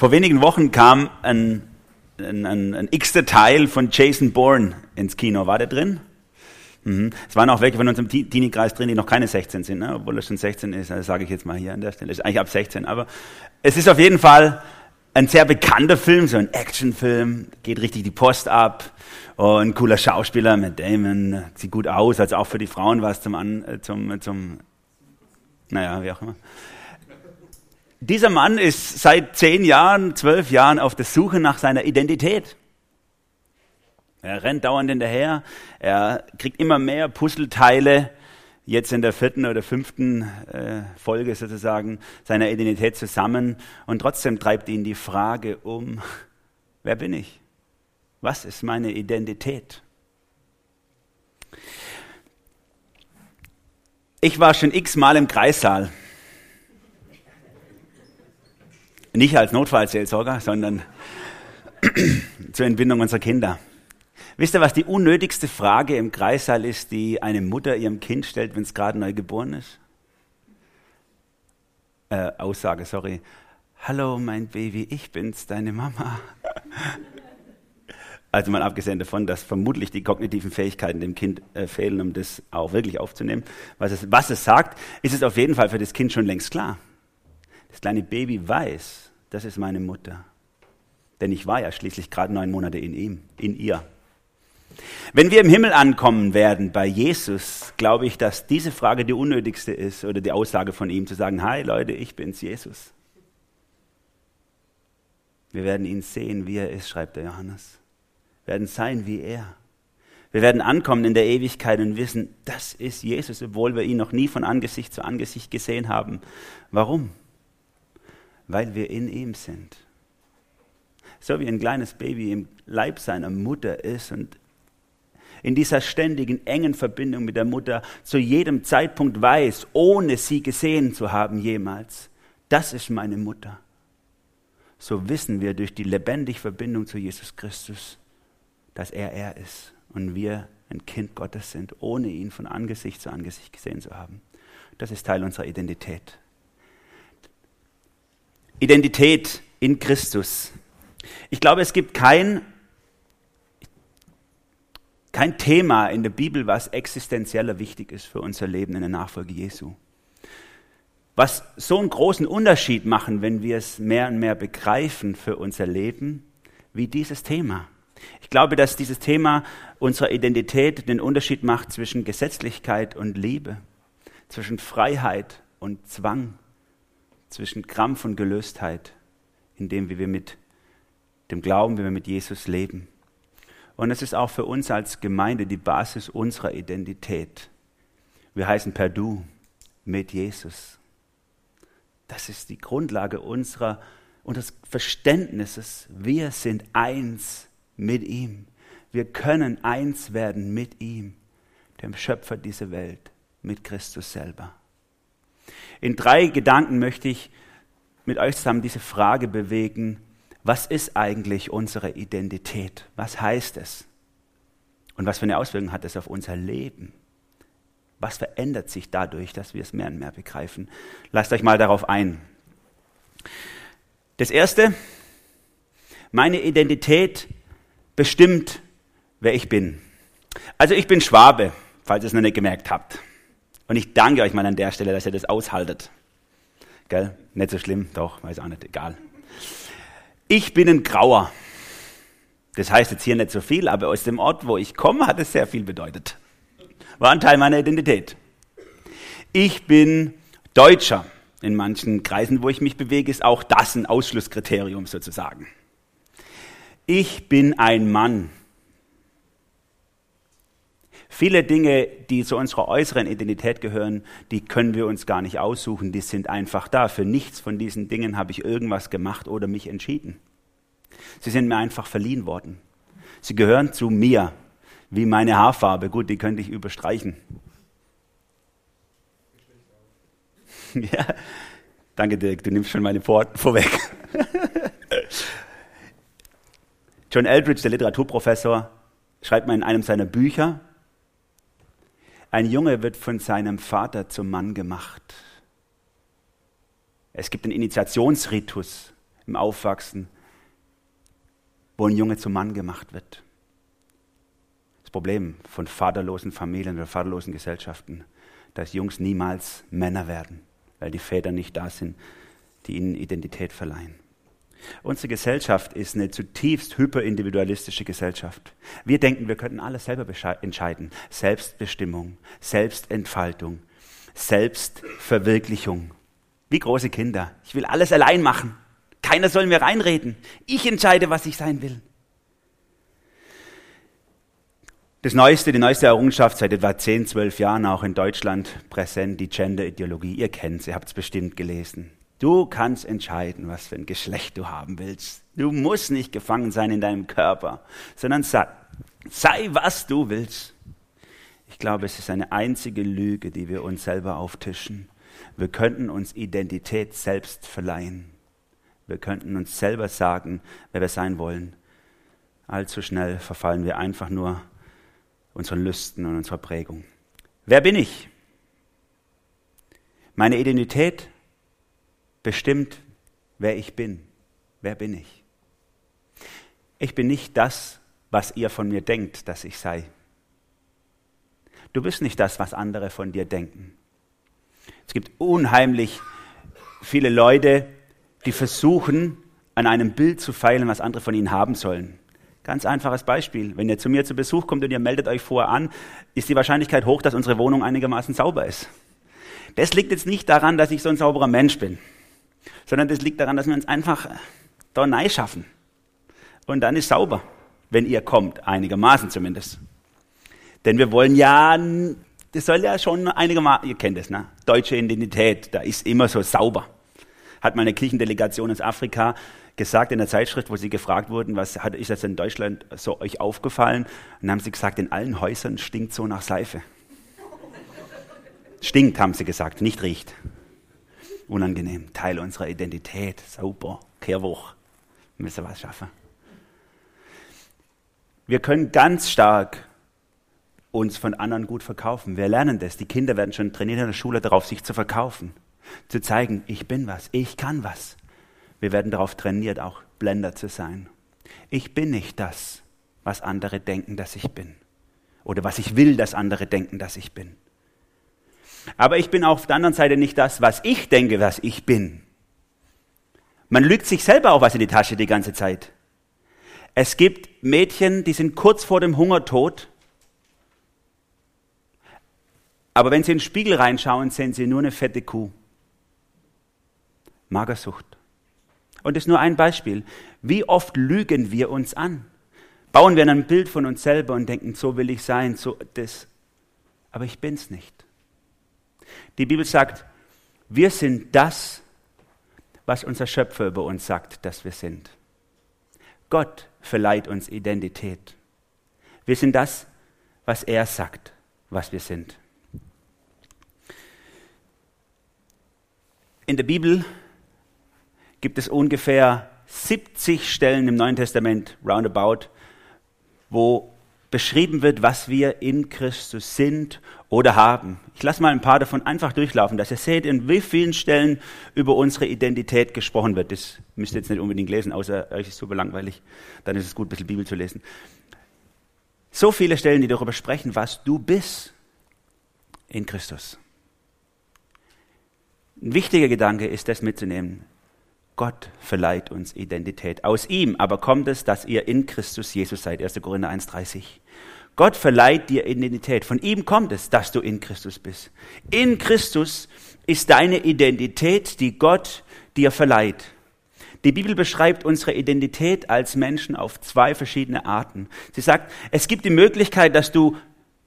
Vor wenigen Wochen kam ein, ein, ein, ein x-ter Teil von Jason Bourne ins Kino. War der drin? Mhm. Es waren auch welche von unserem Teenie-Kreis drin, die noch keine 16 sind, ne? obwohl er schon 16 ist. Das sage ich jetzt mal hier an der Stelle. Ist eigentlich ab 16. Aber es ist auf jeden Fall ein sehr bekannter Film, so ein Actionfilm. Geht richtig die Post ab. Und ein cooler Schauspieler, Matt Damon, sieht gut aus, also auch für die Frauen was zum, An, äh, zum, zum, naja, wie auch immer. Dieser Mann ist seit zehn Jahren, zwölf Jahren auf der Suche nach seiner Identität. Er rennt dauernd hinterher, er kriegt immer mehr Puzzleteile, jetzt in der vierten oder fünften äh, Folge sozusagen seiner Identität zusammen und trotzdem treibt ihn die Frage um, wer bin ich? Was ist meine Identität? Ich war schon x-mal im Kreissaal Nicht als Notfallseelsorger, sondern zur Entbindung unserer Kinder. Wisst ihr, was die unnötigste Frage im Kreissaal ist, die eine Mutter ihrem Kind stellt, wenn es gerade neu geboren ist? Äh, Aussage, sorry. Hallo, mein Baby, ich bin's, deine Mama. Also mal abgesehen davon, dass vermutlich die kognitiven Fähigkeiten dem Kind äh, fehlen, um das auch wirklich aufzunehmen. Was es, was es sagt, ist es auf jeden Fall für das Kind schon längst klar. Das kleine Baby weiß, das ist meine Mutter. Denn ich war ja schließlich gerade neun Monate in ihm, in ihr. Wenn wir im Himmel ankommen werden bei Jesus, glaube ich, dass diese Frage die unnötigste ist oder die Aussage von ihm zu sagen, hi Leute, ich bin's, Jesus. Wir werden ihn sehen, wie er ist, schreibt der Johannes. Wir werden sein wie er. Wir werden ankommen in der Ewigkeit und wissen, das ist Jesus, obwohl wir ihn noch nie von Angesicht zu Angesicht gesehen haben. Warum? Weil wir in ihm sind. So wie ein kleines Baby im Leib seiner Mutter ist und in dieser ständigen, engen Verbindung mit der Mutter zu jedem Zeitpunkt weiß, ohne sie gesehen zu haben jemals, das ist meine Mutter. So wissen wir durch die lebendige Verbindung zu Jesus Christus, dass er er ist und wir ein Kind Gottes sind, ohne ihn von Angesicht zu Angesicht gesehen zu haben. Das ist Teil unserer Identität. Identität in Christus. Ich glaube, es gibt kein, kein Thema in der Bibel, was existenzieller wichtig ist für unser Leben in der Nachfolge Jesu. Was so einen großen Unterschied machen, wenn wir es mehr und mehr begreifen für unser Leben, wie dieses Thema. Ich glaube, dass dieses Thema unserer Identität den Unterschied macht zwischen Gesetzlichkeit und Liebe, zwischen Freiheit und Zwang, zwischen Krampf und Gelöstheit, in dem, wie wir mit dem Glauben, wie wir mit Jesus leben. Und es ist auch für uns als Gemeinde die Basis unserer Identität. Wir heißen per Du mit Jesus. Das ist die Grundlage unserer, unseres Verständnisses. Wir sind eins mit ihm. Wir können eins werden mit ihm, dem Schöpfer dieser Welt, mit Christus selber. In drei Gedanken möchte ich mit euch zusammen diese Frage bewegen, was ist eigentlich unsere Identität? Was heißt es? Und was für eine Auswirkung hat es auf unser Leben? Was verändert sich dadurch, dass wir es mehr und mehr begreifen? Lasst euch mal darauf ein. Das Erste, meine Identität bestimmt, wer ich bin. Also ich bin Schwabe, falls ihr es noch nicht gemerkt habt. Und ich danke euch mal an der Stelle, dass ihr das aushaltet. Gell? Nicht so schlimm, doch, weiß auch nicht, egal. Ich bin ein Grauer. Das heißt jetzt hier nicht so viel, aber aus dem Ort, wo ich komme, hat es sehr viel bedeutet. War ein Teil meiner Identität. Ich bin Deutscher. In manchen Kreisen, wo ich mich bewege, ist auch das ein Ausschlusskriterium sozusagen. Ich bin ein Mann. Viele Dinge, die zu unserer äußeren Identität gehören, die können wir uns gar nicht aussuchen, die sind einfach da. Für nichts von diesen Dingen habe ich irgendwas gemacht oder mich entschieden. Sie sind mir einfach verliehen worden. Sie gehören zu mir, wie meine Haarfarbe. Gut, die könnte ich überstreichen. Ja, danke Dirk, du nimmst schon meine Worte vorweg. John Eldridge, der Literaturprofessor, schreibt mal in einem seiner Bücher, ein Junge wird von seinem Vater zum Mann gemacht. Es gibt einen Initiationsritus. im Aufwachsen, wo ein Junge zum Mann gemacht wird. Das Problem von vaterlosen Familien oder vaterlosen Gesellschaften, dass Jungs niemals Männer werden, weil die Väter nicht da sind, die ihnen Identität verleihen. Unsere Gesellschaft ist eine zutiefst hyperindividualistische Gesellschaft. Wir denken, wir könnten alles selber entscheiden. Selbstbestimmung, Selbstentfaltung, Selbstverwirklichung. Wie große Kinder. Ich will alles allein machen. Keiner soll mir reinreden. Ich entscheide, was ich sein will. Das Neueste, die neueste Errungenschaft seit etwa 10, 12 Jahren auch in Deutschland präsent, die Gender-Ideologie. Ihr kennt sie, habt es bestimmt gelesen. Du kannst entscheiden, was für ein Geschlecht du haben willst. Du musst nicht gefangen sein in deinem Körper, sondern sei, sei was du willst. Ich glaube, es ist eine einzige Lüge, die wir uns selber auftischen. Wir könnten uns Identität selbst verleihen. Wir könnten uns selber sagen, wer wir sein wollen. Allzu schnell verfallen wir einfach nur unseren Lüsten und unserer Prägung. Wer bin ich? Meine Identität bestimmt, wer ich bin. Wer bin ich? Ich bin nicht das, was ihr von mir denkt, dass ich sei. Du bist nicht das, was andere von dir denken. Es gibt unheimlich viele Leute, die versuchen, an einem Bild zu feilen, was andere von ihnen haben sollen. Ganz einfaches Beispiel. Wenn ihr zu mir zu Besuch kommt und ihr meldet euch vorher an, ist die Wahrscheinlichkeit hoch, dass unsere Wohnung einigermaßen sauber ist. Das liegt jetzt nicht daran, dass ich so ein sauberer Mensch bin sondern das liegt daran, dass wir uns einfach da neu schaffen. Und dann ist sauber, wenn ihr kommt, einigermaßen zumindest. Denn wir wollen ja, das soll ja schon einigermaßen, ihr kennt es, ne? Deutsche Identität, da ist immer so sauber. Hat meine Kirchendelegation aus Afrika gesagt in der Zeitschrift, wo sie gefragt wurden, was hat, ist das in Deutschland so euch aufgefallen? Und dann haben sie gesagt, in allen Häusern stinkt so nach Seife. Stinkt, haben sie gesagt, nicht riecht unangenehm, Teil unserer Identität. Super, Kehrwoch, wir müssen was schaffen. Wir können ganz stark uns von anderen gut verkaufen. Wir lernen das. Die Kinder werden schon trainiert in der Schule darauf, sich zu verkaufen. Zu zeigen, ich bin was, ich kann was. Wir werden darauf trainiert, auch Blender zu sein. Ich bin nicht das, was andere denken, dass ich bin. Oder was ich will, dass andere denken, dass ich bin. Aber ich bin auf der anderen Seite nicht das, was ich denke, was ich bin. Man lügt sich selber auch was in die Tasche die ganze Zeit. Es gibt Mädchen, die sind kurz vor dem Hungertod, aber wenn sie in den Spiegel reinschauen, sehen sie nur eine fette Kuh. Magersucht. Und das ist nur ein Beispiel. Wie oft lügen wir uns an? Bauen wir ein Bild von uns selber und denken, so will ich sein, so das. Aber ich bin's nicht. Die Bibel sagt, wir sind das, was unser Schöpfer über uns sagt, dass wir sind. Gott verleiht uns Identität. Wir sind das, was er sagt, was wir sind. In der Bibel gibt es ungefähr 70 Stellen im Neuen Testament, roundabout, wo beschrieben wird, was wir in Christus sind oder haben. Ich lasse mal ein paar davon einfach durchlaufen, dass ihr seht, in wie vielen Stellen über unsere Identität gesprochen wird. Das müsst ihr jetzt nicht unbedingt lesen, außer euch ist super langweilig. Dann ist es gut, ein bisschen Bibel zu lesen. So viele Stellen, die darüber sprechen, was du bist in Christus. Ein wichtiger Gedanke ist, das mitzunehmen. Gott verleiht uns Identität. Aus ihm aber kommt es, dass ihr in Christus Jesus seid. 1. Korinther 1,30. Gott verleiht dir Identität. Von ihm kommt es, dass du in Christus bist. In Christus ist deine Identität, die Gott dir verleiht. Die Bibel beschreibt unsere Identität als Menschen auf zwei verschiedene Arten. Sie sagt, es gibt die Möglichkeit, dass du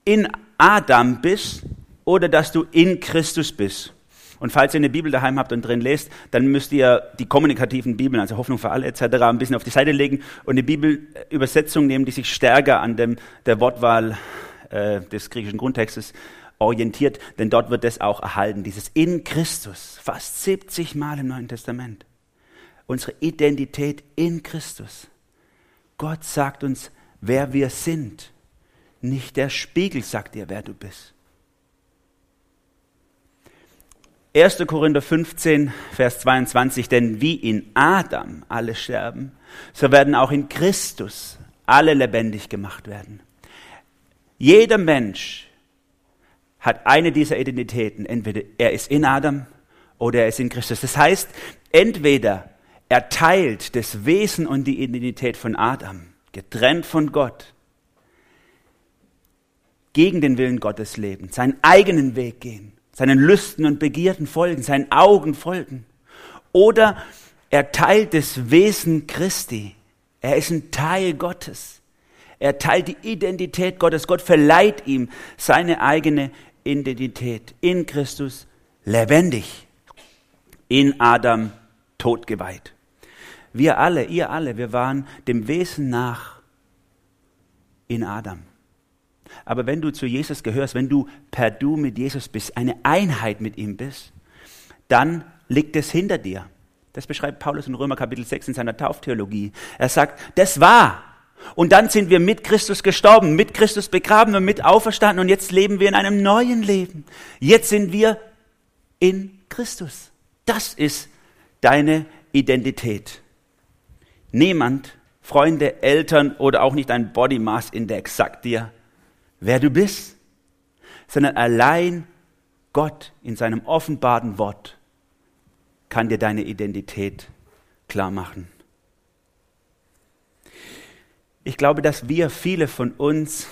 in Adam bist oder dass du in Christus bist. Und falls ihr eine Bibel daheim habt und drin lest, dann müsst ihr die kommunikativen Bibeln, also Hoffnung für alle etc., ein bisschen auf die Seite legen und eine Bibelübersetzung nehmen, die sich stärker an dem, der Wortwahl äh, des griechischen Grundtextes orientiert, denn dort wird das auch erhalten, dieses in Christus, fast 70 Mal im Neuen Testament. Unsere Identität in Christus. Gott sagt uns, wer wir sind. Nicht der Spiegel sagt dir, wer du bist. 1. Korinther 15, Vers 22, denn wie in Adam alle sterben, so werden auch in Christus alle lebendig gemacht werden. Jeder Mensch hat eine dieser Identitäten. Entweder er ist in Adam oder er ist in Christus. Das heißt, entweder er teilt das Wesen und die Identität von Adam, getrennt von Gott, gegen den Willen Gottes leben, seinen eigenen Weg gehen, seinen Lüsten und Begierden folgen, seinen Augen folgen. Oder er teilt das Wesen Christi. Er ist ein Teil Gottes. Er teilt die Identität Gottes. Gott verleiht ihm seine eigene Identität in Christus lebendig, in Adam totgeweiht. Wir alle, ihr alle, wir waren dem Wesen nach in Adam. Aber wenn du zu Jesus gehörst, wenn du per Du mit Jesus bist, eine Einheit mit ihm bist, dann liegt es hinter dir. Das beschreibt Paulus in Römer Kapitel 6 in seiner Tauftheologie. Er sagt, das war. Und dann sind wir mit Christus gestorben, mit Christus begraben und mit auferstanden und jetzt leben wir in einem neuen Leben. Jetzt sind wir in Christus. Das ist deine Identität. Niemand, Freunde, Eltern oder auch nicht ein Body Mass Index sagt dir, wer du bist, sondern allein Gott in seinem offenbaren Wort kann dir deine Identität klar machen. Ich glaube, dass wir, viele von uns,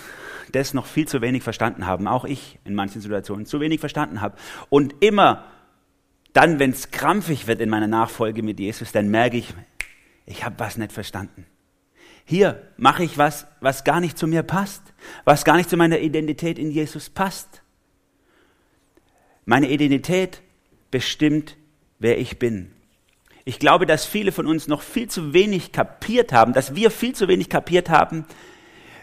das noch viel zu wenig verstanden haben. Auch ich in manchen Situationen zu wenig verstanden habe. Und immer dann, wenn es krampfig wird in meiner Nachfolge mit Jesus, dann merke ich, ich habe was nicht verstanden. Hier mache ich was, was gar nicht zu mir passt, was gar nicht zu meiner Identität in Jesus passt. Meine Identität bestimmt, wer ich bin. Ich glaube, dass viele von uns noch viel zu wenig kapiert haben, dass wir viel zu wenig kapiert haben,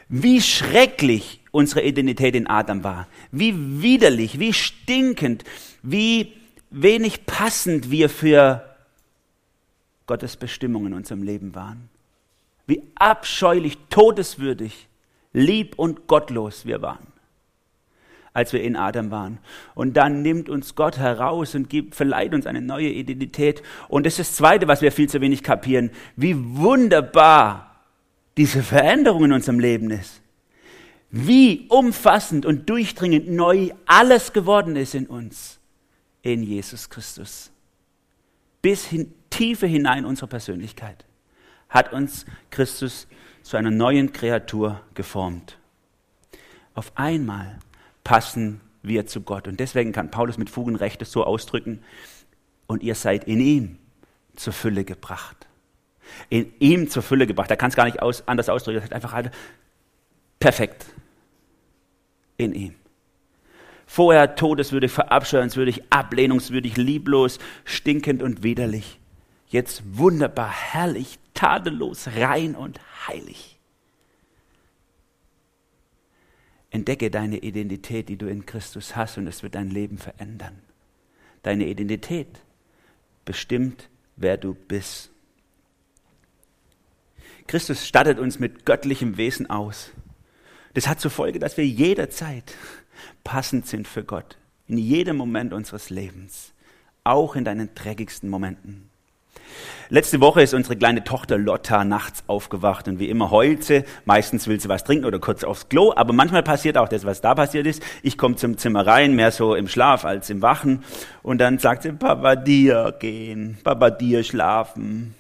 wie schrecklich unsere Identität in Adam war, wie widerlich, wie stinkend, wie wenig passend wir für Gottes Bestimmung in unserem Leben waren. Wie abscheulich, todeswürdig, lieb und gottlos wir waren, als wir in Adam waren. Und dann nimmt uns Gott heraus und gibt, verleiht uns eine neue Identität. Und das ist das Zweite, was wir viel zu wenig kapieren, wie wunderbar diese Veränderung in unserem Leben ist. Wie umfassend und durchdringend neu alles geworden ist in uns, in Jesus Christus. Bis hin, tiefer hinein unsere Persönlichkeit hat uns Christus zu einer neuen Kreatur geformt. Auf einmal passen wir zu Gott. Und deswegen kann Paulus mit Fug Recht so ausdrücken, und ihr seid in ihm zur Fülle gebracht. In ihm zur Fülle gebracht. Er kann es gar nicht aus, anders ausdrücken. Er sagt einfach halt, perfekt. In ihm. Vorher todeswürdig, verabscheuenswürdig, ablehnungswürdig, lieblos, stinkend und widerlich. Jetzt wunderbar, herrlich, tadellos, rein und heilig. Entdecke deine Identität, die du in Christus hast, und es wird dein Leben verändern. Deine Identität bestimmt, wer du bist. Christus stattet uns mit göttlichem Wesen aus. Das hat zur Folge, dass wir jederzeit passend sind für Gott. In jedem Moment unseres Lebens. Auch in deinen dreckigsten Momenten. Letzte Woche ist unsere kleine Tochter Lotta nachts aufgewacht und wie immer heult sie. Meistens will sie was trinken oder kurz aufs Klo, aber manchmal passiert auch das, was da passiert ist. Ich komme zum Zimmer rein, mehr so im Schlaf als im Wachen und dann sagt sie, Papa dir gehen, Papa dir schlafen.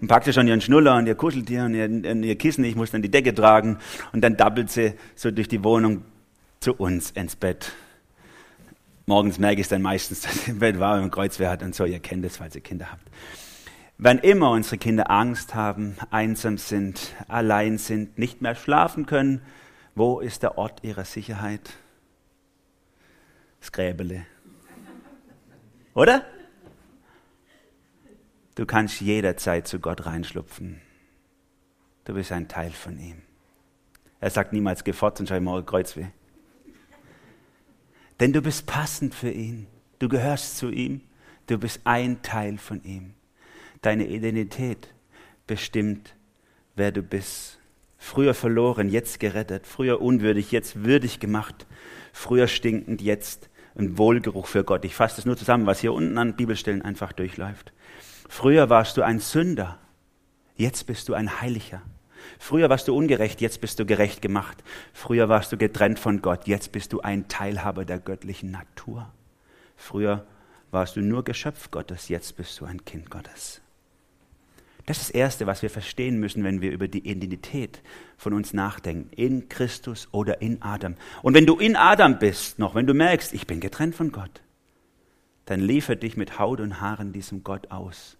Und packt sie schon ihren Schnuller und ihr Kuscheltier und ihr, ihr Kissen, ich muss dann die Decke tragen und dann dabbelt sie so durch die Wohnung zu uns ins Bett. Morgens merke ich es dann meistens, dass sie im Bett war und Kreuzwehr hat und so. Ihr kennt es, falls ihr Kinder habt. Wann immer unsere Kinder Angst haben, einsam sind, allein sind, nicht mehr schlafen können, wo ist der Ort ihrer Sicherheit? Das Gräbele. Oder? Du kannst jederzeit zu Gott reinschlupfen. Du bist ein Teil von ihm. Er sagt niemals, geh fort und schau morgen Kreuzweh. Denn du bist passend für ihn. Du gehörst zu ihm. Du bist ein Teil von ihm. Deine Identität bestimmt, wer du bist. Früher verloren, jetzt gerettet. Früher unwürdig, jetzt würdig gemacht. Früher stinkend, jetzt ein Wohlgeruch für Gott. Ich fasse das nur zusammen, was hier unten an Bibelstellen einfach durchläuft. Früher warst du ein Sünder, jetzt bist du ein Heiliger. Früher warst du ungerecht, jetzt bist du gerecht gemacht. Früher warst du getrennt von Gott, jetzt bist du ein Teilhaber der göttlichen Natur. Früher warst du nur Geschöpf Gottes, jetzt bist du ein Kind Gottes. Das ist das Erste, was wir verstehen müssen, wenn wir über die Identität von uns nachdenken. In Christus oder in Adam. Und wenn du in Adam bist noch, wenn du merkst, ich bin getrennt von Gott, dann liefer dich mit Haut und Haaren diesem Gott aus.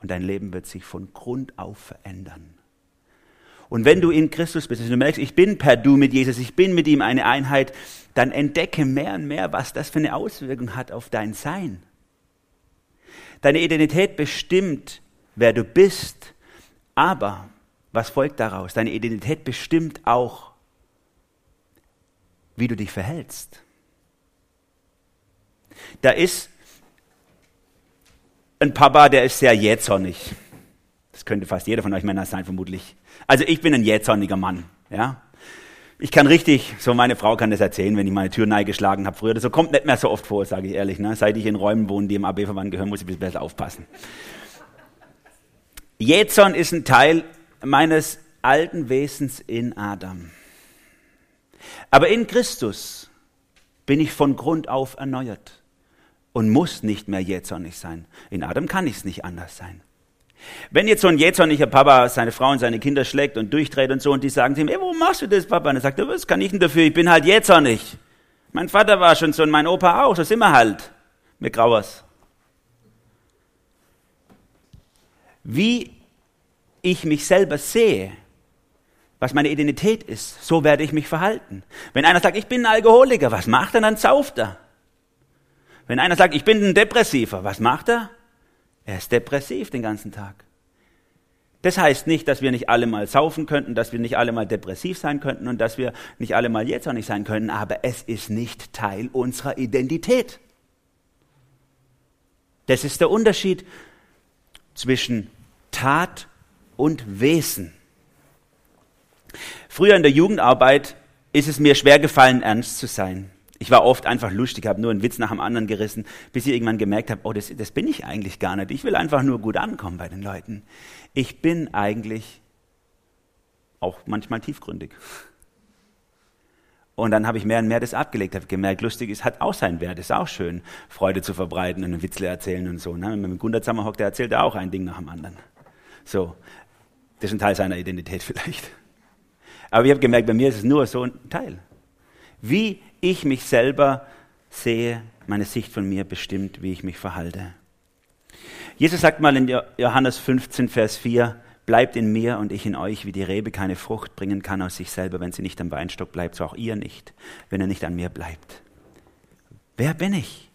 Und dein Leben wird sich von Grund auf verändern. Und wenn du in Christus bist, wenn du merkst, ich bin per Du mit Jesus, ich bin mit ihm eine Einheit, dann entdecke mehr und mehr, was das für eine Auswirkung hat auf dein Sein. Deine Identität bestimmt, wer du bist, aber was folgt daraus? Deine Identität bestimmt auch, wie du dich verhältst. Da ist ein Papa, der ist sehr jähzornig. Das könnte fast jeder von euch Männer sein, vermutlich. Also ich bin ein jähzorniger Mann, ja. Ich kann richtig, so meine Frau kann das erzählen, wenn ich meine Tür geschlagen habe früher. Das kommt nicht mehr so oft vor, sage ich ehrlich. Ne? Seit ich in Räumen wohne, die im AB-Verband gehören, muss ich ein bisschen besser aufpassen. Jähzorn ist ein Teil meines alten Wesens in Adam. Aber in Christus bin ich von Grund auf erneuert und muss nicht mehr jähzornig sein. In Adam kann ich es nicht anders sein. Wenn jetzt so ein jähzorniger Papa seine Frau und seine Kinder schlägt und durchdreht und so und die sagen zu ihm, ey, warum machst du das, Papa? Und er sagt, was kann ich denn dafür? Ich bin halt jähzornig. Mein Vater war schon so und mein Opa auch, so sind wir halt. Mit Grauers. Wie ich mich selber sehe, was meine Identität ist, so werde ich mich verhalten. Wenn einer sagt, ich bin ein Alkoholiker, was macht er? Dann sauft er. Wenn einer sagt, ich bin ein Depressiver, was macht er? Er ist depressiv den ganzen Tag. Das heißt nicht, dass wir nicht alle mal saufen könnten, dass wir nicht alle mal depressiv sein könnten und dass wir nicht alle mal jetzt auch nicht sein können, aber es ist nicht Teil unserer Identität. Das ist der Unterschied zwischen Tat und Wesen. Früher in der Jugendarbeit ist es mir schwer gefallen, ernst zu sein. Ich war oft einfach lustig, habe nur einen Witz nach dem anderen gerissen, bis ich irgendwann gemerkt habe, oh, das, das bin ich eigentlich gar nicht. Ich will einfach nur gut ankommen bei den Leuten. Ich bin eigentlich auch manchmal tiefgründig. Und dann habe ich mehr und mehr das abgelegt, habe gemerkt, lustig ist, hat auch seinen Wert, ist auch schön, Freude zu verbreiten und einen Witzle erzählen und so. Ne? Mit Gunter zusammenhockt, der erzählt er auch ein Ding nach dem anderen. So, das ist ein Teil seiner Identität vielleicht. Aber ich habe gemerkt, bei mir ist es nur so ein Teil. Wie ich mich selber sehe, meine Sicht von mir bestimmt, wie ich mich verhalte. Jesus sagt mal in Johannes 15, Vers 4, bleibt in mir und ich in euch, wie die Rebe keine Frucht bringen kann aus sich selber, wenn sie nicht am Weinstock bleibt, so auch ihr nicht, wenn er nicht an mir bleibt. Wer bin ich?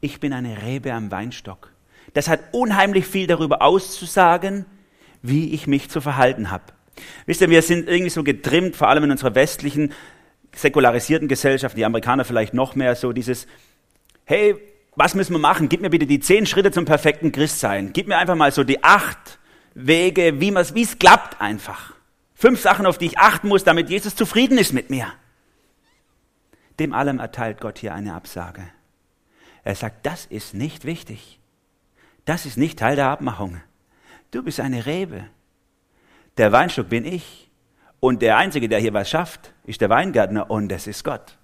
Ich bin eine Rebe am Weinstock. Das hat unheimlich viel darüber auszusagen, wie ich mich zu verhalten habe. Wisst ihr, wir sind irgendwie so getrimmt, vor allem in unserer westlichen säkularisierten Gesellschaften, die Amerikaner vielleicht noch mehr, so dieses, hey, was müssen wir machen? Gib mir bitte die zehn Schritte zum perfekten Christsein. Gib mir einfach mal so die acht Wege, wie es klappt einfach. Fünf Sachen, auf die ich achten muss, damit Jesus zufrieden ist mit mir. Dem allem erteilt Gott hier eine Absage. Er sagt, das ist nicht wichtig. Das ist nicht Teil der Abmachung. Du bist eine Rebe. Der Weinstock bin ich. Und der Einzige, der hier was schafft, ist der Weingärtner und das ist Gott.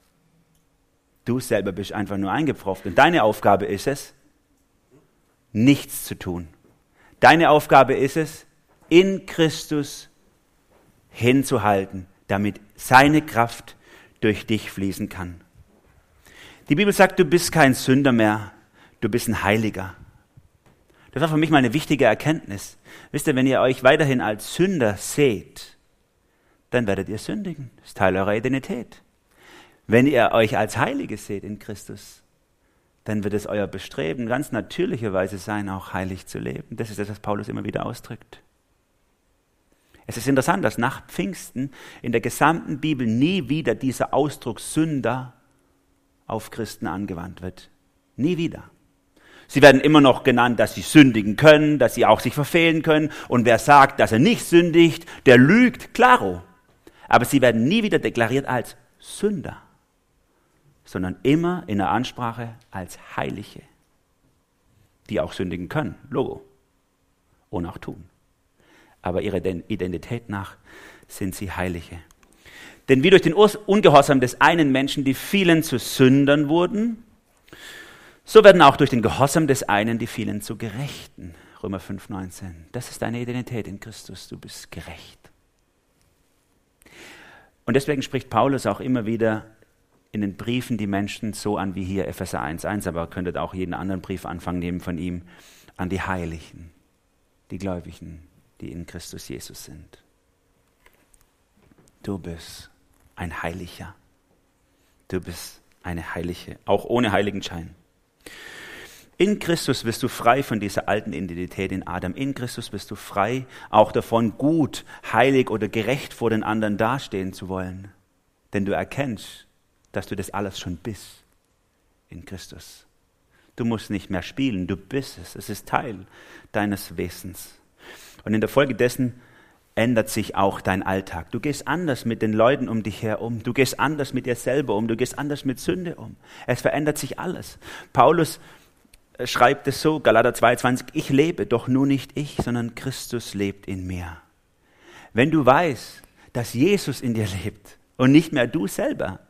Du selber bist einfach nur eingepfropft. Und deine Aufgabe ist es, nichts zu tun. Deine Aufgabe ist es, in Christus hinzuhalten, damit seine Kraft durch dich fließen kann. Die Bibel sagt, du bist kein Sünder mehr, du bist ein Heiliger. Das war für mich mal eine wichtige Erkenntnis. Wisst ihr, wenn ihr euch weiterhin als Sünder seht, dann werdet ihr sündigen. Das ist Teil eurer Identität. Wenn ihr euch als Heilige seht in Christus, dann wird es euer Bestreben ganz natürlicherweise sein, auch heilig zu leben. Das ist das, was Paulus immer wieder ausdrückt. Es ist interessant, dass nach Pfingsten in der gesamten Bibel nie wieder dieser Ausdruck Sünder auf Christen angewandt wird. Nie wieder. Sie werden immer noch genannt, dass sie sündigen können, dass sie auch sich verfehlen können. Und wer sagt, dass er nicht sündigt, der lügt, klaro aber sie werden nie wieder deklariert als Sünder, sondern immer in der Ansprache als Heilige, die auch sündigen können, Logo, und auch tun. Aber ihrer Identität nach sind sie Heilige. Denn wie durch den Ungehorsam des einen Menschen die vielen zu Sündern wurden, so werden auch durch den Gehorsam des einen die vielen zu Gerechten. Römer 5,19. Das ist deine Identität in Christus. Du bist gerecht. Und deswegen spricht Paulus auch immer wieder in den Briefen die Menschen so an wie hier Epheser 1,1, aber könntet auch jeden anderen Brief anfangen nehmen von ihm, an die Heiligen, die Gläubigen, die in Christus Jesus sind. Du bist ein Heiliger. Du bist eine Heilige, auch ohne Heiligenschein. In Christus bist du frei von dieser alten Identität in Adam. In Christus bist du frei auch davon, gut, heilig oder gerecht vor den anderen dastehen zu wollen. Denn du erkennst, dass du das alles schon bist in Christus. Du musst nicht mehr spielen, du bist es. Es ist Teil deines Wesens. Und in der Folge dessen ändert sich auch dein Alltag. Du gehst anders mit den Leuten um dich her um. Du gehst anders mit dir selber um. Du gehst anders mit Sünde um. Es verändert sich alles. Paulus äh, schreibt es so, Galater 22, ich lebe, doch nur nicht ich, sondern Christus lebt in mir. Wenn du weißt, dass Jesus in dir lebt und nicht mehr du selber,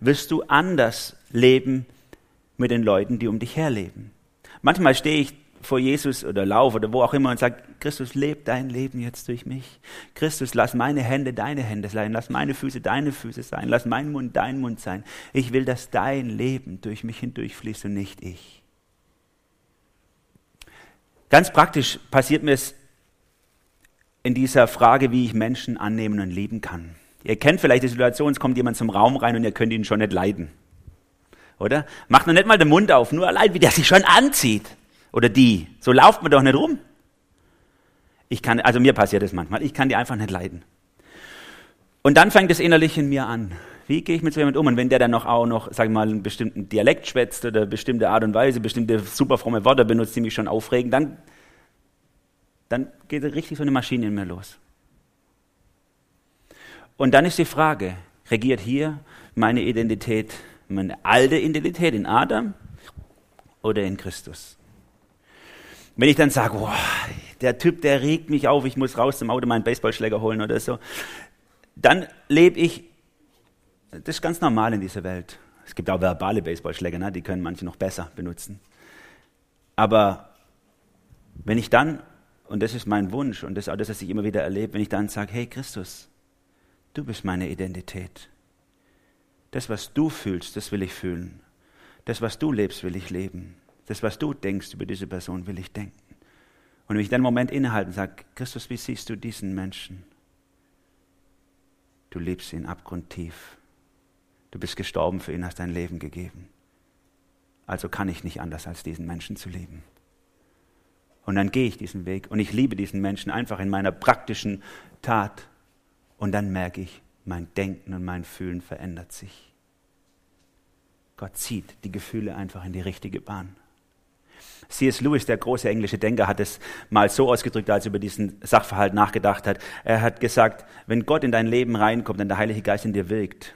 wirst du anders leben mit den Leuten, die um dich her leben. Manchmal stehe ich vor Jesus oder laufe oder wo auch immer und sage, Christus, lebt dein Leben jetzt durch mich. Christus, lass meine Hände deine Hände sein, lass meine Füße deine Füße sein, lass mein Mund dein Mund sein. Ich will, dass dein Leben durch mich hindurchfließt und nicht ich. Ganz praktisch passiert mir es in dieser Frage, wie ich Menschen annehmen und lieben kann. Ihr kennt vielleicht die Situation, es kommt jemand zum Raum rein und ihr könnt ihn schon nicht leiden. Oder? Macht noch nicht mal den Mund auf, nur allein, wie der sich schon anzieht. Oder die. So lauft man doch nicht rum. Ich kann, also mir passiert das manchmal. Ich kann die einfach nicht leiden. Und dann fängt es innerlich in mir an. Wie gehe ich mit so jemandem um? Und wenn der dann noch auch noch, sag ich mal, einen bestimmten Dialekt schwätzt oder bestimmte Art und Weise, bestimmte super fromme Worte benutzt, die mich schon aufregen, dann, dann geht richtig so eine Maschine in mir los. Und dann ist die Frage, regiert hier meine Identität, meine alte Identität in Adam oder in Christus? Wenn ich dann sage, boah, der Typ, der regt mich auf, ich muss raus zum Auto meinen Baseballschläger holen oder so, dann lebe ich, das ist ganz normal in dieser Welt. Es gibt auch verbale Baseballschläger, ne? die können manche noch besser benutzen. Aber wenn ich dann, und das ist mein Wunsch und das ist auch das, was ich immer wieder erlebe, wenn ich dann sage, hey Christus, du bist meine Identität. Das, was du fühlst, das will ich fühlen. Das, was du lebst, will ich leben. Das, was du denkst über diese Person, will ich denken. Und wenn ich dann einen Moment innehalte und sage, Christus, wie siehst du diesen Menschen? Du liebst ihn abgrundtief. Du bist gestorben für ihn, hast dein Leben gegeben. Also kann ich nicht anders, als diesen Menschen zu lieben. Und dann gehe ich diesen Weg und ich liebe diesen Menschen einfach in meiner praktischen Tat. Und dann merke ich, mein Denken und mein Fühlen verändert sich. Gott zieht die Gefühle einfach in die richtige Bahn. C.S. Lewis, der große englische Denker, hat es mal so ausgedrückt, als er über diesen Sachverhalt nachgedacht hat. Er hat gesagt, wenn Gott in dein Leben reinkommt und der Heilige Geist in dir wirkt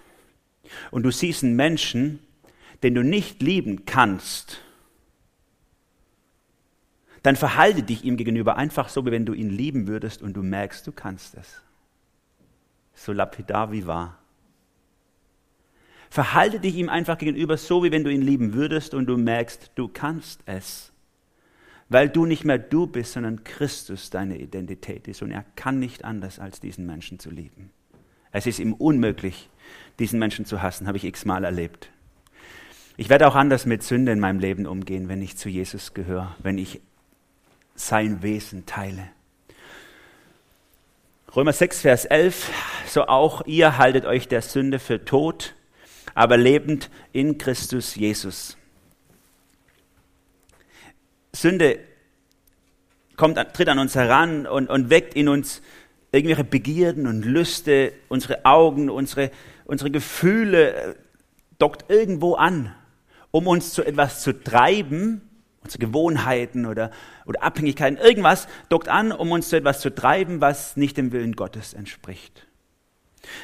und du siehst einen Menschen, den du nicht lieben kannst, dann verhalte dich ihm gegenüber einfach so, wie wenn du ihn lieben würdest und du merkst, du kannst es. So lapidar wie wahr. Verhalte dich ihm einfach gegenüber so, wie wenn du ihn lieben würdest und du merkst, du kannst es. Weil du nicht mehr du bist, sondern Christus deine Identität ist. Und er kann nicht anders, als diesen Menschen zu lieben. Es ist ihm unmöglich, diesen Menschen zu hassen, habe ich x-mal erlebt. Ich werde auch anders mit Sünde in meinem Leben umgehen, wenn ich zu Jesus gehöre, wenn ich sein Wesen teile. Römer 6, Vers 11, so auch ihr haltet euch der Sünde für tot aber lebend in Christus Jesus. Sünde kommt, tritt an uns heran und, und weckt in uns irgendwelche Begierden und Lüste, unsere Augen, unsere, unsere Gefühle, äh, dockt irgendwo an, um uns zu etwas zu treiben, unsere Gewohnheiten oder, oder Abhängigkeiten, irgendwas dockt an, um uns zu etwas zu treiben, was nicht dem Willen Gottes entspricht.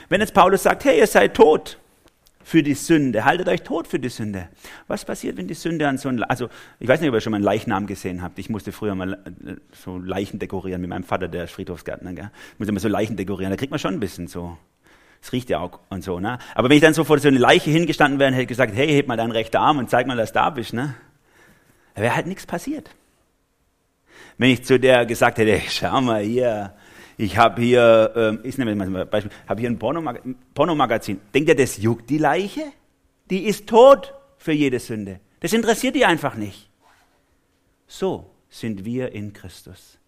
Wenn jetzt Paulus sagt, hey, ihr seid tot, für die Sünde. Haltet euch tot für die Sünde. Was passiert, wenn die Sünde an so ein, also ich weiß nicht, ob ihr schon mal einen Leichnam gesehen habt. Ich musste früher mal äh, so Leichen dekorieren mit meinem Vater, der Friedhofsgärtner. Gell? Ich musste mal so Leichen dekorieren. Da kriegt man schon ein bisschen so. Es riecht ja auch und so, ne? Aber wenn ich dann so vor so eine Leiche hingestanden wäre und hätte gesagt, hey, heb mal deinen rechten Arm und zeig mal, dass du da bist, ne? Da wäre halt nichts passiert. Wenn ich zu der gesagt hätte, schau mal hier, ich habe hier, ähm, ich nehme mal ein Beispiel, habe hier ein Pornomag Pornomagazin. Denkt ihr, das juckt die Leiche? Die ist tot für jede Sünde. Das interessiert die einfach nicht. So sind wir in Christus.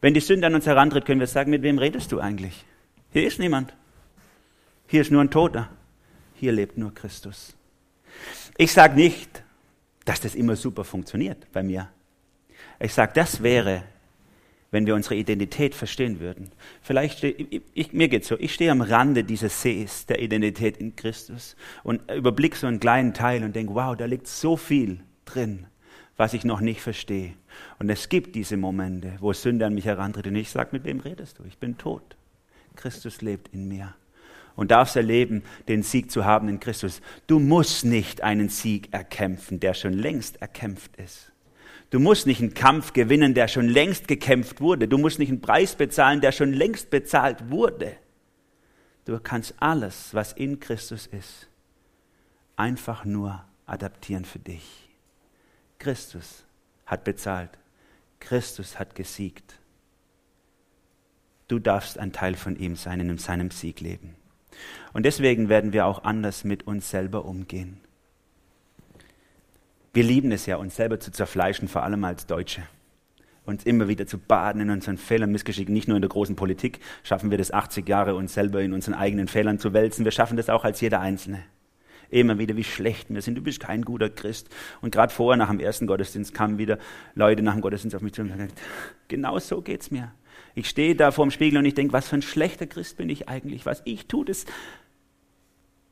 Wenn die Sünde an uns herantritt, können wir sagen, mit wem redest du eigentlich? Hier ist niemand. Hier ist nur ein Toter. Hier lebt nur Christus. Ich sage nicht, dass das immer super funktioniert bei mir. Ich sage, das wäre wenn wir unsere Identität verstehen würden. Vielleicht, ich, ich, mir geht's so, ich stehe am Rande dieses Sees der Identität in Christus und überblicke so einen kleinen Teil und denke, wow, da liegt so viel drin, was ich noch nicht verstehe. Und es gibt diese Momente, wo Sünde an mich herantritt und ich sage, mit wem redest du? Ich bin tot. Christus lebt in mir und darfst erleben, den Sieg zu haben in Christus. Du musst nicht einen Sieg erkämpfen, der schon längst erkämpft ist. Du musst nicht einen Kampf gewinnen, der schon längst gekämpft wurde. Du musst nicht einen Preis bezahlen, der schon längst bezahlt wurde. Du kannst alles, was in Christus ist, einfach nur adaptieren für dich. Christus hat bezahlt. Christus hat gesiegt. Du darfst ein Teil von ihm sein, in seinem Sieg leben. Und deswegen werden wir auch anders mit uns selber umgehen. Wir lieben es ja, uns selber zu zerfleischen, vor allem als Deutsche. Uns immer wieder zu baden in unseren Fehlern, Missgeschicken. Nicht nur in der großen Politik schaffen wir das 80 Jahre, uns selber in unseren eigenen Fehlern zu wälzen. Wir schaffen das auch als jeder Einzelne. Immer wieder, wie schlecht wir sind. Du bist kein guter Christ. Und gerade vorher, nach dem ersten Gottesdienst, kamen wieder Leute nach dem Gottesdienst auf mich zu und gesagt, genau so geht's mir. Ich stehe da vor dem Spiegel und ich denke, was für ein schlechter Christ bin ich eigentlich? Was ich tue, das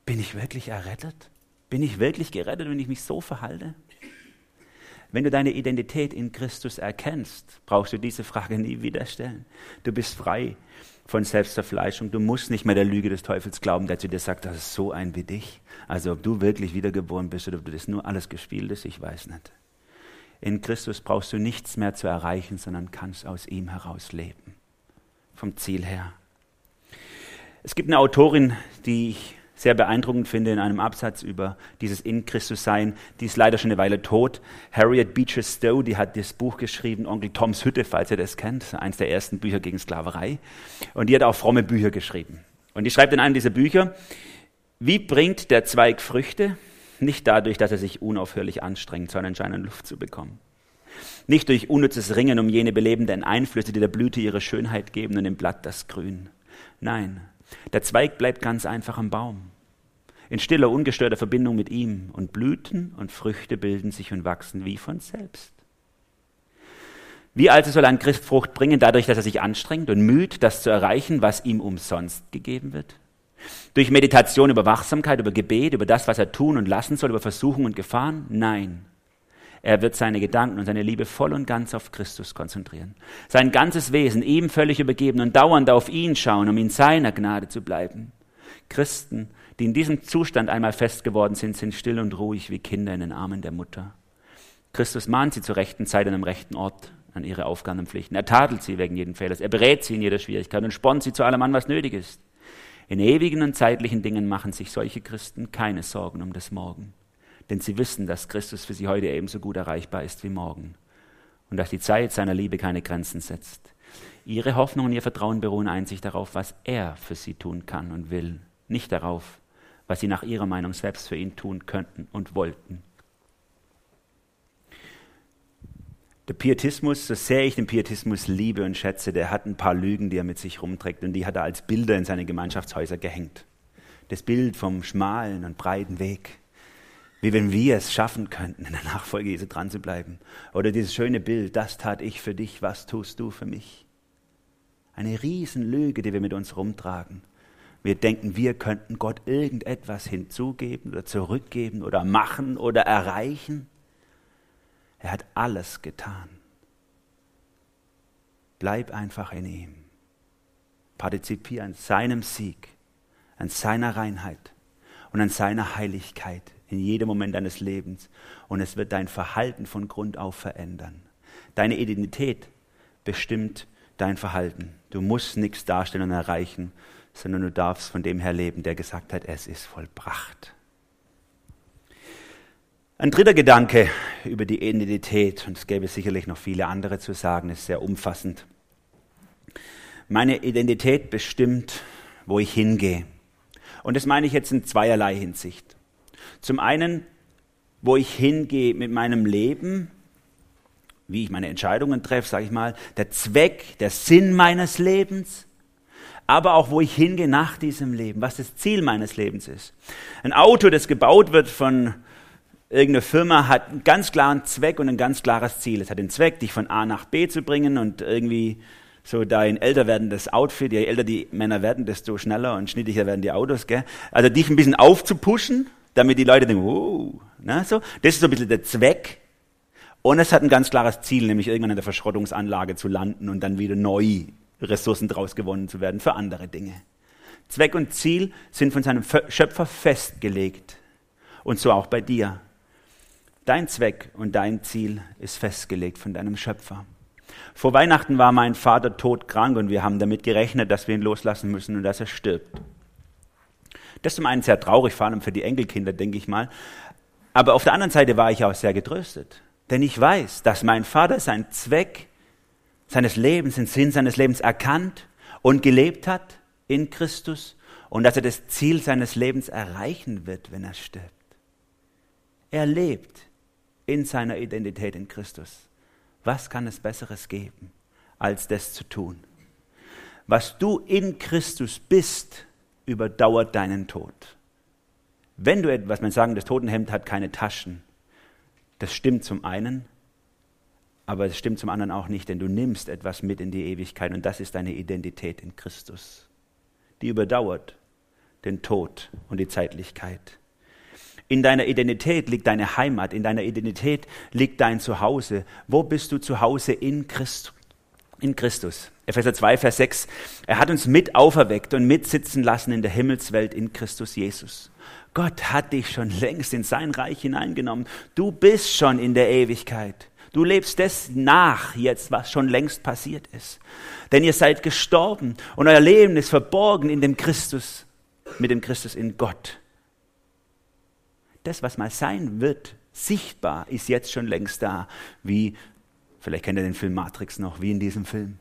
bin ich wirklich errettet? Bin ich wirklich gerettet, wenn ich mich so verhalte? Wenn du deine Identität in Christus erkennst, brauchst du diese Frage nie wieder stellen. Du bist frei von Selbstzerfleischung. Du musst nicht mehr der Lüge des Teufels glauben, der zu dir sagt, das ist so ein wie dich. Also ob du wirklich wiedergeboren bist oder ob du das nur alles gespielt ist, ich weiß nicht. In Christus brauchst du nichts mehr zu erreichen, sondern kannst aus ihm heraus leben. Vom Ziel her. Es gibt eine Autorin, die ich sehr beeindruckend finde in einem Absatz über dieses In Christus Sein. Die ist leider schon eine Weile tot. Harriet Beecher Stowe, die hat das Buch geschrieben, Onkel Toms Hütte, falls ihr das kennt, eines der ersten Bücher gegen Sklaverei. Und die hat auch fromme Bücher geschrieben. Und die schreibt in einem dieser Bücher, wie bringt der Zweig Früchte? Nicht dadurch, dass er sich unaufhörlich anstrengt, sondern scheinen Luft zu bekommen. Nicht durch unnützes Ringen um jene belebenden Einflüsse, die der Blüte ihre Schönheit geben und dem Blatt das Grün. Nein, der Zweig bleibt ganz einfach am Baum. In stiller, ungestörter Verbindung mit ihm. Und Blüten und Früchte bilden sich und wachsen wie von selbst. Wie also soll ein Christ Frucht bringen, dadurch, dass er sich anstrengt und müht, das zu erreichen, was ihm umsonst gegeben wird? Durch Meditation über Wachsamkeit, über Gebet, über das, was er tun und lassen soll, über Versuchung und Gefahren? Nein. Er wird seine Gedanken und seine Liebe voll und ganz auf Christus konzentrieren. Sein ganzes Wesen ihm völlig übergeben und dauernd auf ihn schauen, um in seiner Gnade zu bleiben. Christen, die in diesem Zustand einmal fest geworden sind, sind still und ruhig wie Kinder in den Armen der Mutter. Christus mahnt sie zur rechten Zeit und am rechten Ort an ihre Aufgaben und Pflichten. Er tadelt sie wegen jeden Fehlers. Er berät sie in jeder Schwierigkeit und spornt sie zu allem an, was nötig ist. In ewigen und zeitlichen Dingen machen sich solche Christen keine Sorgen um das Morgen denn sie wissen, dass Christus für sie heute ebenso gut erreichbar ist wie morgen und dass die Zeit seiner Liebe keine Grenzen setzt. Ihre Hoffnung und ihr Vertrauen beruhen einzig darauf, was er für sie tun kann und will, nicht darauf, was sie nach ihrer Meinung selbst für ihn tun könnten und wollten. Der Pietismus, so sehr ich den Pietismus liebe und schätze, der hat ein paar Lügen, die er mit sich rumträgt und die hat er als Bilder in seine Gemeinschaftshäuser gehängt. Das Bild vom schmalen und breiten Weg, wie wenn wir es schaffen könnten, in der Nachfolge Jesu dran zu bleiben. Oder dieses schöne Bild, das tat ich für dich, was tust du für mich? Eine Riesenlüge, die wir mit uns rumtragen. Wir denken, wir könnten Gott irgendetwas hinzugeben oder zurückgeben oder machen oder erreichen. Er hat alles getan. Bleib einfach in ihm. Partizipier an seinem Sieg, an seiner Reinheit und an seiner Heiligkeit in jedem Moment deines Lebens. Und es wird dein Verhalten von Grund auf verändern. Deine Identität bestimmt dein Verhalten. Du musst nichts darstellen und erreichen, sondern du darfst von dem her leben, der gesagt hat, es ist vollbracht. Ein dritter Gedanke über die Identität, und es gäbe sicherlich noch viele andere zu sagen, ist sehr umfassend. Meine Identität bestimmt, wo ich hingehe. Und das meine ich jetzt in zweierlei Hinsicht. Zum einen, wo ich hingehe mit meinem Leben, wie ich meine Entscheidungen treffe, sage ich mal, der Zweck, der Sinn meines Lebens, aber auch wo ich hingehe nach diesem Leben, was das Ziel meines Lebens ist. Ein Auto, das gebaut wird von irgendeiner Firma, hat einen ganz klaren Zweck und ein ganz klares Ziel. Es hat den Zweck, dich von A nach B zu bringen und irgendwie so dein älter werdendes Outfit, je älter die Männer werden, desto schneller und schnittiger werden die Autos, gell? Also dich ein bisschen aufzupuschen, damit die Leute denken, wow, na, so. Das ist so ein bisschen der Zweck. Und es hat ein ganz klares Ziel, nämlich irgendwann in der Verschrottungsanlage zu landen und dann wieder neu Ressourcen daraus gewonnen zu werden für andere Dinge. Zweck und Ziel sind von seinem Schöpfer festgelegt. Und so auch bei dir. Dein Zweck und dein Ziel ist festgelegt von deinem Schöpfer. Vor Weihnachten war mein Vater todkrank und wir haben damit gerechnet, dass wir ihn loslassen müssen und dass er stirbt. Das ist zum einen sehr traurig, vor allem für die Enkelkinder, denke ich mal. Aber auf der anderen Seite war ich auch sehr getröstet. Denn ich weiß, dass mein Vater seinen Zweck seines Lebens, den Sinn seines Lebens erkannt und gelebt hat in Christus und dass er das Ziel seines Lebens erreichen wird, wenn er stirbt. Er lebt in seiner Identität in Christus. Was kann es Besseres geben, als das zu tun? Was du in Christus bist, überdauert deinen Tod. Wenn du etwas, man sagen, das Totenhemd hat keine Taschen, das stimmt zum einen, aber es stimmt zum anderen auch nicht, denn du nimmst etwas mit in die Ewigkeit und das ist deine Identität in Christus. Die überdauert den Tod und die Zeitlichkeit. In deiner Identität liegt deine Heimat, in deiner Identität liegt dein Zuhause. Wo bist du zu Hause in Christus? In Christus. Epheser 2, Vers 6. Er hat uns mit auferweckt und mitsitzen lassen in der Himmelswelt in Christus Jesus. Gott hat dich schon längst in sein Reich hineingenommen. Du bist schon in der Ewigkeit. Du lebst das nach jetzt, was schon längst passiert ist. Denn ihr seid gestorben und euer Leben ist verborgen in dem Christus, mit dem Christus in Gott. Das, was mal sein wird, sichtbar, ist jetzt schon längst da. Wie, vielleicht kennt ihr den Film Matrix noch, wie in diesem Film.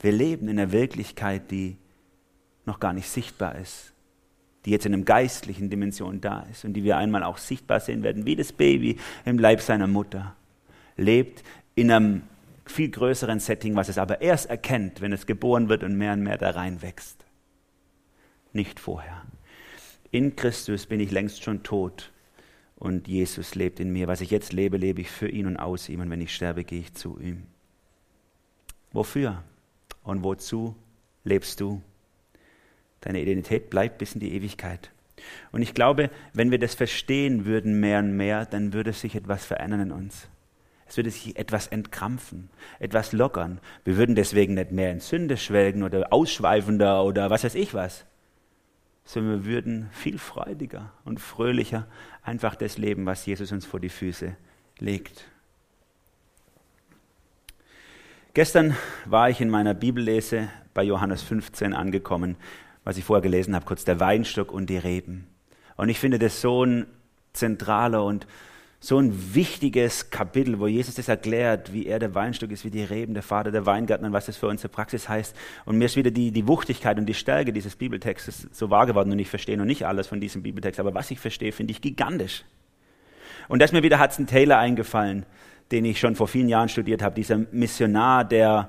Wir leben in einer Wirklichkeit, die noch gar nicht sichtbar ist die jetzt in einer geistlichen Dimension da ist und die wir einmal auch sichtbar sehen werden, wie das Baby im Leib seiner Mutter lebt in einem viel größeren Setting, was es aber erst erkennt, wenn es geboren wird und mehr und mehr da rein wächst. Nicht vorher. In Christus bin ich längst schon tot und Jesus lebt in mir. Was ich jetzt lebe, lebe ich für ihn und aus ihm und wenn ich sterbe, gehe ich zu ihm. Wofür und wozu lebst du? Deine Identität bleibt bis in die Ewigkeit. Und ich glaube, wenn wir das verstehen würden mehr und mehr, dann würde sich etwas verändern in uns. Es würde sich etwas entkrampfen, etwas lockern. Wir würden deswegen nicht mehr in Sünde schwelgen oder ausschweifender oder was weiß ich was, sondern wir würden viel freudiger und fröhlicher einfach das leben, was Jesus uns vor die Füße legt. Gestern war ich in meiner Bibellese bei Johannes 15 angekommen was ich vorher gelesen habe, kurz der Weinstock und die Reben. Und ich finde das so ein zentraler und so ein wichtiges Kapitel, wo Jesus das erklärt, wie er der Weinstock ist, wie die Reben, der Vater der Weingärtner und was das für unsere Praxis heißt. Und mir ist wieder die, die Wuchtigkeit und die Stärke dieses Bibeltextes so wahr geworden und ich verstehe noch nicht alles von diesem Bibeltext, aber was ich verstehe, finde ich gigantisch. Und da ist mir wieder Hudson Taylor eingefallen, den ich schon vor vielen Jahren studiert habe, dieser Missionar, der,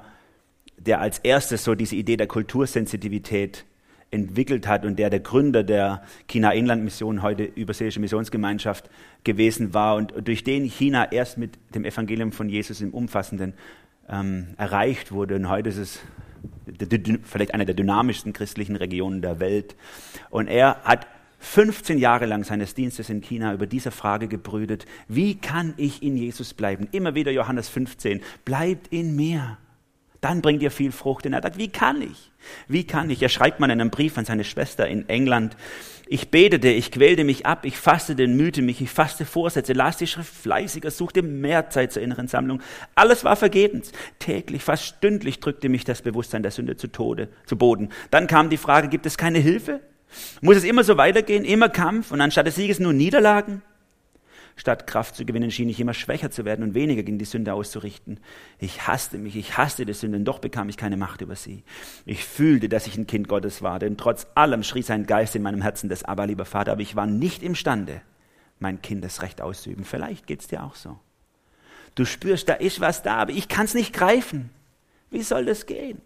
der als erstes so diese Idee der Kultursensitivität entwickelt hat und der der Gründer der China-Inland-Mission, heute Überseeische Missionsgemeinschaft, gewesen war und durch den China erst mit dem Evangelium von Jesus im Umfassenden ähm, erreicht wurde. Und heute ist es vielleicht eine der dynamischsten christlichen Regionen der Welt. Und er hat 15 Jahre lang seines Dienstes in China über diese Frage gebrütet, wie kann ich in Jesus bleiben? Immer wieder Johannes 15, bleibt in mir Dann bringt ihr viel Frucht. Und er sagt, wie kann ich? Wie kann ich? Er schreibt mal in einem Brief an seine Schwester in England, ich betete, ich quälte mich ab, ich fastete mühte mich, ich fasste Vorsätze, las die Schrift fleißiger, suchte mehr Zeit zur inneren Sammlung. Alles war vergebens. Täglich, fast stündlich drückte mich das Bewusstsein der Sünde zu Tode, zu Boden. Dann kam die Frage, gibt es keine Hilfe? Muss es immer so weitergehen, immer Kampf und anstatt des Sieges nur Niederlagen? Statt Kraft zu gewinnen, schien ich immer schwächer zu werden und weniger gegen die Sünde auszurichten. Ich hasste mich, ich hasste die Sünde, und doch bekam ich keine Macht über sie. Ich fühlte, dass ich ein Kind Gottes war, denn trotz allem schrie sein Geist in meinem Herzen des Aber, lieber Vater, aber ich war nicht imstande, mein Kindesrecht auszuüben. Vielleicht geht's dir auch so. Du spürst, da ist was da, aber ich kann's nicht greifen. Wie soll das gehen?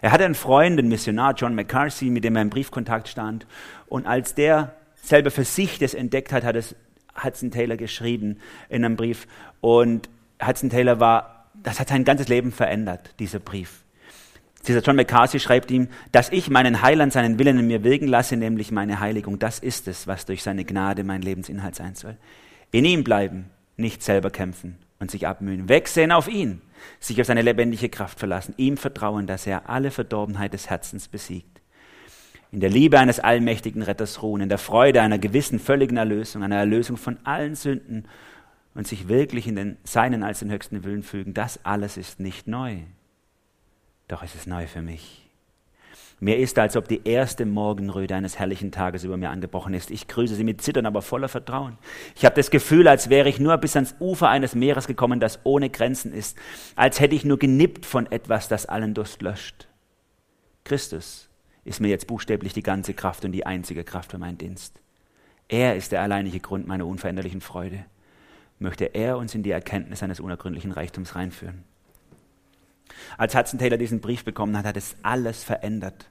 Er hatte einen Freund, den Missionar John McCarthy, mit dem er im Briefkontakt stand. Und als der selber für sich das entdeckt hat, hat es Hudson Taylor geschrieben in einem Brief. Und Hudson Taylor war, das hat sein ganzes Leben verändert, dieser Brief. Dieser John McCarthy schreibt ihm, dass ich meinen Heiland seinen Willen in mir wirken lasse, nämlich meine Heiligung. Das ist es, was durch seine Gnade mein Lebensinhalt sein soll. In ihm bleiben, nicht selber kämpfen und sich abmühen. Wegsehen auf ihn, sich auf seine lebendige Kraft verlassen, ihm vertrauen, dass er alle Verdorbenheit des Herzens besiegt in der Liebe eines allmächtigen Retters ruhen, in der Freude einer gewissen völligen Erlösung, einer Erlösung von allen Sünden und sich wirklich in den Seinen als den höchsten Willen fügen, das alles ist nicht neu. Doch es ist neu für mich. Mir ist, als ob die erste Morgenröte eines herrlichen Tages über mir angebrochen ist. Ich grüße sie mit Zittern, aber voller Vertrauen. Ich habe das Gefühl, als wäre ich nur bis ans Ufer eines Meeres gekommen, das ohne Grenzen ist, als hätte ich nur genippt von etwas, das allen Durst löscht. Christus ist mir jetzt buchstäblich die ganze Kraft und die einzige Kraft für meinen Dienst. Er ist der alleinige Grund meiner unveränderlichen Freude. Möchte er uns in die Erkenntnis eines unergründlichen Reichtums reinführen. Als Hudson Taylor diesen Brief bekommen hat, hat es alles verändert.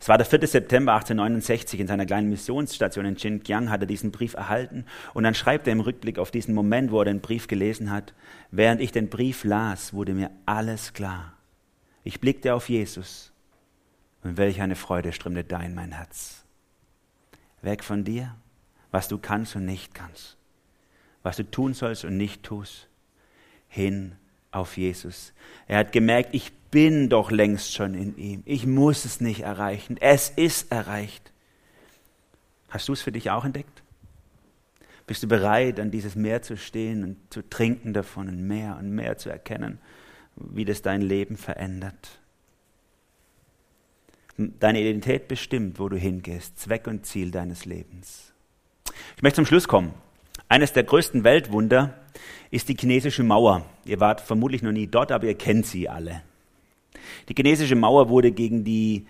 Es war der 4. September 1869 in seiner kleinen Missionsstation in Xinjiang hat er diesen Brief erhalten und dann schreibt er im Rückblick auf diesen Moment, wo er den Brief gelesen hat, während ich den Brief las, wurde mir alles klar. Ich blickte auf Jesus und welch eine Freude strömte da in mein Herz. Weg von dir, was du kannst und nicht kannst, was du tun sollst und nicht tust, hin auf Jesus. Er hat gemerkt, ich bin doch längst schon in ihm. Ich muss es nicht erreichen. Es ist erreicht. Hast du es für dich auch entdeckt? Bist du bereit, an dieses Meer zu stehen und zu trinken davon und mehr und mehr zu erkennen, wie das dein Leben verändert? Deine Identität bestimmt, wo du hingehst, Zweck und Ziel deines Lebens. Ich möchte zum Schluss kommen. Eines der größten Weltwunder ist die chinesische Mauer. Ihr wart vermutlich noch nie dort, aber ihr kennt sie alle. Die chinesische Mauer wurde gegen die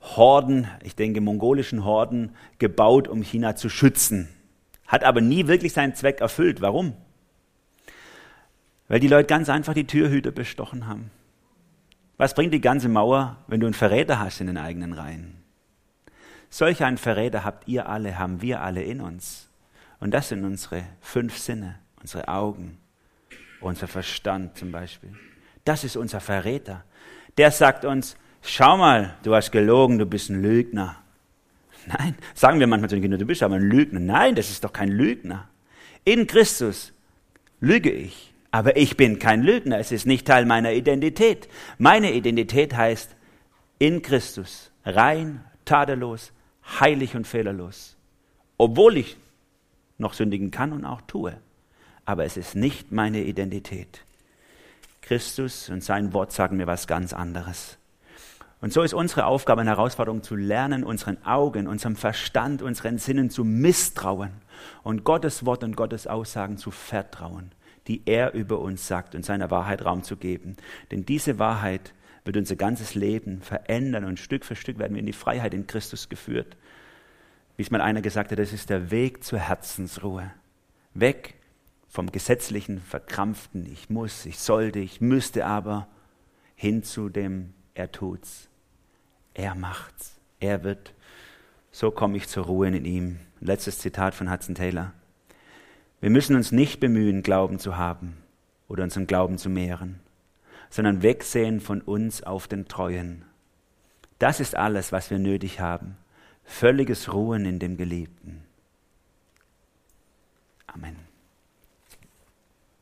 Horden, ich denke mongolischen Horden, gebaut, um China zu schützen. Hat aber nie wirklich seinen Zweck erfüllt. Warum? Weil die Leute ganz einfach die Türhüter bestochen haben. Was bringt die ganze Mauer, wenn du einen Verräter hast in den eigenen Reihen? Solch einen Verräter habt ihr alle, haben wir alle in uns. Und das sind unsere fünf Sinne, unsere Augen, unser Verstand zum Beispiel. Das ist unser Verräter. Der sagt uns, schau mal, du hast gelogen, du bist ein Lügner. Nein, sagen wir manchmal zu den Kindern, du bist aber ein Lügner. Nein, das ist doch kein Lügner. In Christus lüge ich. Aber ich bin kein Lügner, es ist nicht Teil meiner Identität. Meine Identität heißt in Christus, rein, tadellos, heilig und fehlerlos. Obwohl ich noch sündigen kann und auch tue. Aber es ist nicht meine Identität. Christus und sein Wort sagen mir was ganz anderes. Und so ist unsere Aufgabe und Herausforderung zu lernen, unseren Augen, unserem Verstand, unseren Sinnen zu misstrauen und Gottes Wort und Gottes Aussagen zu vertrauen die er über uns sagt und seiner Wahrheit Raum zu geben. Denn diese Wahrheit wird unser ganzes Leben verändern und Stück für Stück werden wir in die Freiheit in Christus geführt. Wie es mal einer gesagt hat, das ist der Weg zur Herzensruhe. Weg vom gesetzlichen, verkrampften, ich muss, ich sollte, ich müsste aber, hin zu dem, er tut's. Er macht's. Er wird. So komme ich zur Ruhe in ihm. Letztes Zitat von Hudson Taylor. Wir müssen uns nicht bemühen, Glauben zu haben oder unseren Glauben zu mehren, sondern wegsehen von uns auf den Treuen. Das ist alles, was wir nötig haben. Völliges Ruhen in dem Geliebten. Amen.